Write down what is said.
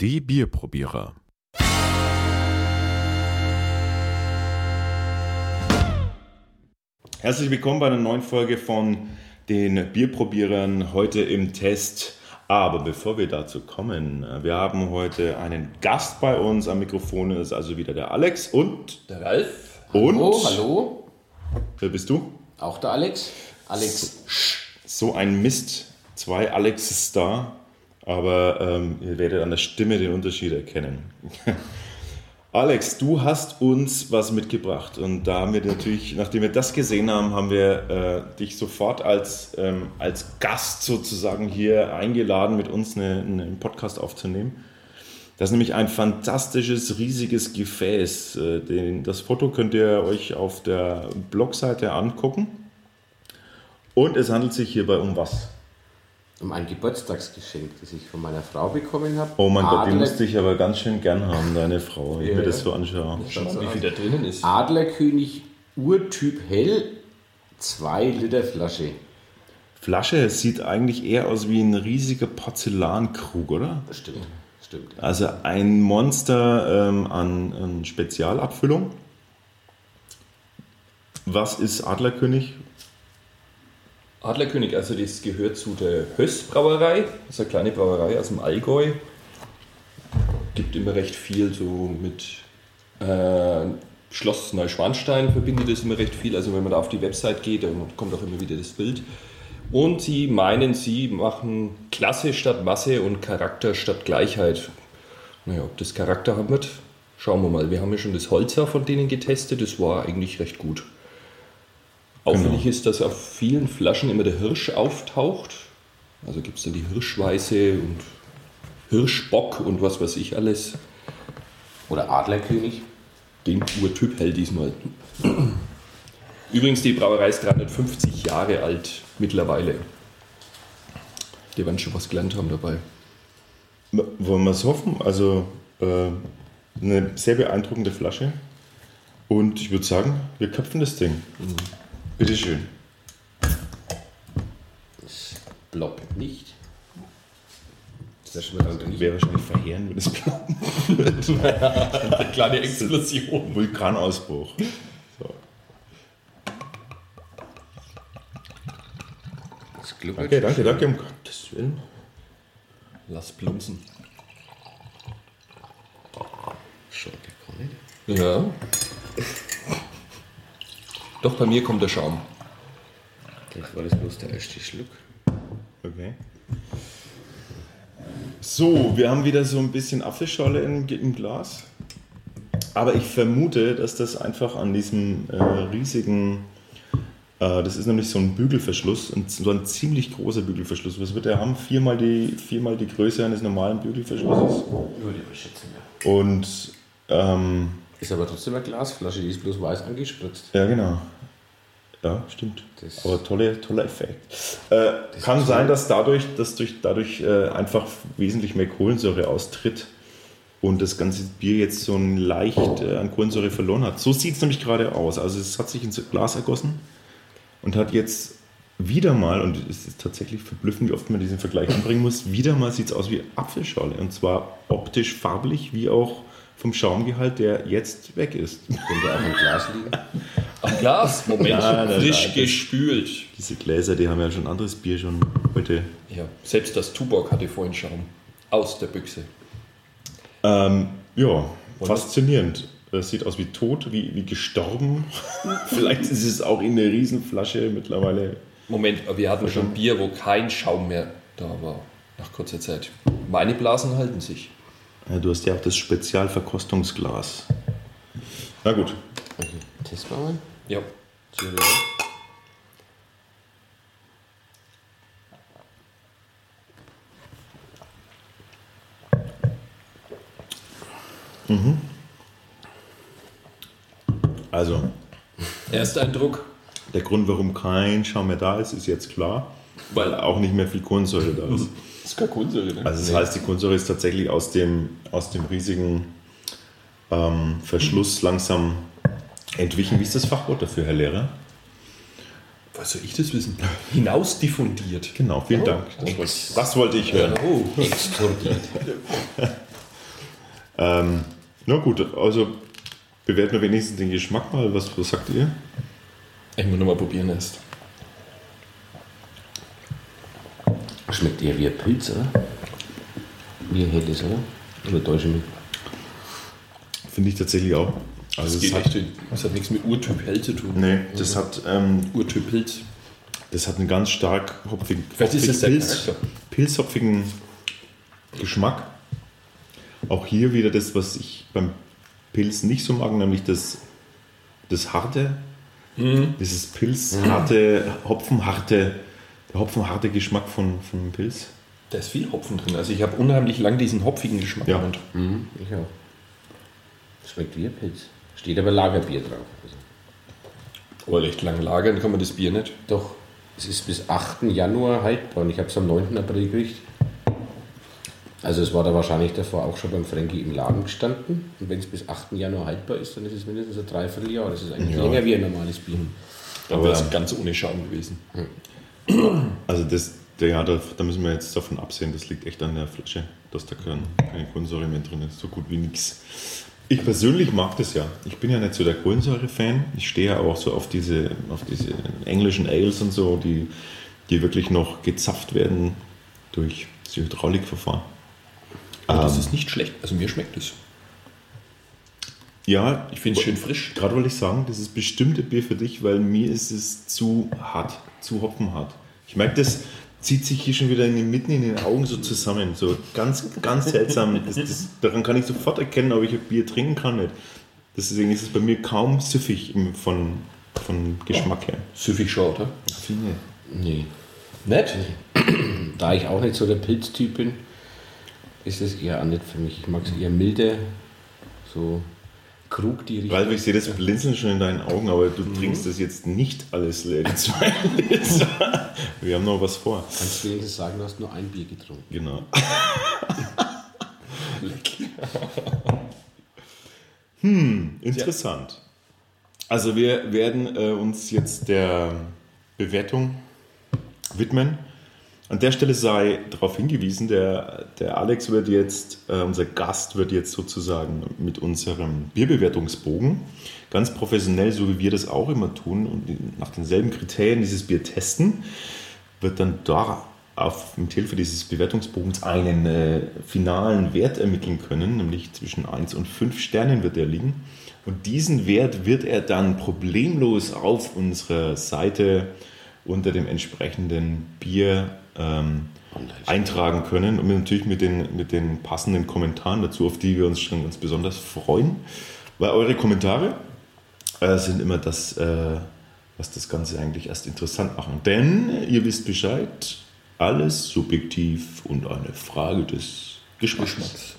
Die Bierprobierer. Herzlich willkommen bei einer neuen Folge von den Bierprobierern heute im Test. Aber bevor wir dazu kommen, wir haben heute einen Gast bei uns am Mikrofon, das ist also wieder der Alex und Der Ralf. Und? Hallo, hallo. wer bist du? Auch der Alex. Alex. So ein Mist, zwei Alexes da, aber ähm, ihr werdet an der Stimme den Unterschied erkennen. Alex, du hast uns was mitgebracht und da haben wir natürlich, nachdem wir das gesehen haben, haben wir äh, dich sofort als, ähm, als Gast sozusagen hier eingeladen, mit uns eine, eine, einen Podcast aufzunehmen. Das ist nämlich ein fantastisches, riesiges Gefäß. Äh, den, das Foto könnt ihr euch auf der Blogseite angucken. Und es handelt sich hierbei um was? Um ein Geburtstagsgeschenk, das ich von meiner Frau bekommen habe. Oh mein Gott, die Adler- musste ich aber ganz schön gern haben, deine Frau, wenn ich mir Ja. das so anschaue. Schaut so wie viel da drinnen ist. Adlerkönig Urtyp Hell, 2 Liter Flasche. Flasche, es sieht eigentlich eher aus wie ein riesiger Porzellankrug, oder? Das stimmt, stimmt. Also ein Monster ähm, an, an Spezialabfüllung. Was ist Adlerkönig? Adlerkönig, also das gehört zu der Höss Brauerei. Das ist eine kleine Brauerei aus dem Allgäu. Gibt immer recht viel so mit äh, Schloss Neuschwanstein verbindet das immer recht viel. Also wenn man da auf die Website geht, dann kommt auch immer wieder das Bild. Und sie meinen, sie machen Klasse statt Masse und Charakter statt Gleichheit. Naja, ob das Charakter haben wird, schauen wir mal. Wir haben ja schon das Holzer von denen getestet, das war eigentlich recht gut. Auffällig ist, dass auf vielen Flaschen immer der Hirsch auftaucht. Also gibt es dann die Hirschweiße und Hirschbock und was weiß ich alles. Oder Adlerkönig. Den Urtyp hält diesmal. Übrigens, die Brauerei ist 350 Jahre alt mittlerweile. Die werden schon was gelernt haben dabei. Wollen wir es hoffen? Also äh, eine sehr beeindruckende Flasche. Und ich würde sagen, wir köpfen das Ding. Bitteschön. Ploppt nicht. Das ist drin. Wäre wahrscheinlich verheerend, wenn es ploppen. Eine kleine Explosion. Vulkanausbruch. So. Das gluckert. Okay, danke, danke, um Gottes Willen. Lass plumpsen. Schon gar nicht. Ja. Doch, bei mir kommt der Schaum. Das war das bloß der erste Schluck. Okay. So, wir haben wieder so ein bisschen Apfelschorle im, im Glas. Aber ich vermute, dass das einfach an diesem äh, riesigen, äh, das ist nämlich so ein Bügelverschluss, ein, so ein ziemlich großer Bügelverschluss. Was wird der haben? Viermal die, viermal die Größe eines normalen Bügelverschlusses. Würde ich schätzen, ja. Und ähm, Ist aber trotzdem eine Glasflasche, die ist bloß weiß angespritzt. ja, genau. Ja, stimmt. Das- Aber tolle, toller Effekt. Äh, kann sein, dass dadurch, dass durch, dadurch äh, einfach wesentlich mehr Kohlensäure austritt und das ganze Bier jetzt so ein leicht äh, an Kohlensäure verloren hat. So sieht es nämlich gerade aus. Also es hat sich ins Glas ergossen und hat jetzt wieder mal, und es ist tatsächlich verblüffend, wie oft man diesen Vergleich anbringen muss, wieder mal sieht es aus wie Apfelschorle. Und zwar optisch farblich, wie auch vom Schaumgehalt, der jetzt weg ist. Könnte auch im Glas liegen. Am Glas, Moment, Nein, nein, frisch nein, das- gespült. Diese Gläser, die haben ja schon anderes Bier schon heute. Ja, selbst das Tuborg hatte vorhin Schaum. Aus der Büchse. Ähm, ja, faszinierend. Es sieht aus wie tot, wie, wie gestorben. Vielleicht ist es auch in der Riesenflasche mittlerweile. Moment, aber wir hatten schon Bier, wo kein Schaum mehr da war. Nach kurzer Zeit. Meine Blasen halten sich. Ja, du hast ja auch das Spezialverkostungsglas. Na gut. Okay, testen wir mal. Ja. Cheerio. Also, Ersteindruck. der Grund, warum kein Schaum mehr da ist, ist jetzt klar. Weil auch nicht mehr viel Kohlensäure da ist. Das ist keine Kohlensäure, ne? Also das heißt, die Kohlensäure ist tatsächlich aus dem, aus dem riesigen ähm, Verschluss langsam entwichen. Wie ist das Fachwort dafür, Herr Lehrer? Was soll ich das wissen? Hinausdiffundiert. Genau, vielen Dank. Das wollte, das wollte ich hören. Oh. Explodiert. Ähm, na gut, also bewerten wir wenigstens den Geschmack mal. Was, was sagt ihr? Ich muss nochmal probieren erst. Schmeckt eher wie ein Pilz, oder? Wie ein helles, oder? Oder täusche ich mich? Finde ich tatsächlich auch. Also Das, es geht hat, echt, in- das hat nichts mit Urtyp Hell zu tun. nee, das hat, ähm, Urtyp Pilz. das hat einen ganz stark hopfigen, Vielleicht ist das der Pilz, pilzhopfigen Geschmack. Auch hier wieder das, was ich beim Pilz nicht so mag, nämlich das, das harte, Mhm. dieses pilzharte, hopfenharte, der hopfenharte Geschmack von, von Pilz. Da ist viel Hopfen drin. Also ich habe unheimlich lang diesen hopfigen Geschmack Ja. im Mund. Mhm, ich auch. Schmeckt wie ein Pilz. Steht aber Lagerbier drauf. Also, Aber recht lang lagern kann man das Bier nicht. doch, es ist bis 8. Januar haltbar und ich habe es am 9. April gekriegt. Also es war da wahrscheinlich davor auch schon beim Frankie im Laden gestanden. Und wenn es bis 8. Januar haltbar ist, dann ist es mindestens ein Dreivierteljahr. Das ist eigentlich Ja. länger wie ein normales Bier. Dann wäre es ganz ohne Schaum gewesen. Also das, ja, da, da müssen wir jetzt davon absehen, das liegt echt an der Flasche, dass da kein, keine Kohlensäure mehr drin ist, so gut wie nichts. Ich persönlich mag das ja. Ich bin ja nicht so der Kohlensäure-Fan. Ich stehe ja auch so auf diese, auf diese englischen Ales und so, die, die wirklich noch gezapft werden durch das Hydraulikverfahren. Aber das Ähm. ist nicht schlecht. Also mir schmeckt es. Ja, Ich finde es schön frisch. Gerade wollte ich sagen, das ist bestimmte Bier für dich, weil mir ist es zu hart, zu hopfenhart. Ich merke, das zieht sich hier schon wieder in den, mitten in den Augen so zusammen. So ganz, ganz seltsam. Das, das, daran kann ich sofort erkennen, ob ich ein Bier trinken kann. Nicht. Deswegen ist es bei mir kaum süffig von, von Geschmack her. Süffig schon, oder? Finde Nee. Nett? Da ich auch nicht so der Pilztyp bin, ist es eher nicht für mich. Ich mag es eher milde, so Krug die Richtung. Weil ich sehe das Blinzeln schon in deinen Augen, aber du trinkst das jetzt nicht alles leer, die zwei Liter. Wir haben noch was vor. Kannst du wenigstens sagen, du hast nur ein Bier getrunken. Genau. hm, interessant. Also wir werden äh, uns jetzt der Bewertung widmen. An der Stelle sei darauf hingewiesen, der, der Alex wird jetzt, äh, unser Gast wird jetzt sozusagen mit unserem Bierbewertungsbogen ganz professionell, so wie wir das auch immer tun und nach denselben Kriterien dieses Bier testen, wird dann da auf, mit Hilfe dieses Bewertungsbogens einen äh, finalen Wert ermitteln können, nämlich zwischen 1 und 5 Sternen wird er liegen. Und diesen Wert wird er dann problemlos auf unserer Seite unter dem entsprechenden Bier ähm, eintragen können und natürlich mit den, mit den passenden Kommentaren dazu, auf die wir uns schon ganz besonders freuen. Weil eure Kommentare äh, sind immer das, äh, was das Ganze eigentlich erst interessant machen. Denn ihr wisst Bescheid, alles subjektiv und eine Frage des Geschmacks. Geschmacks.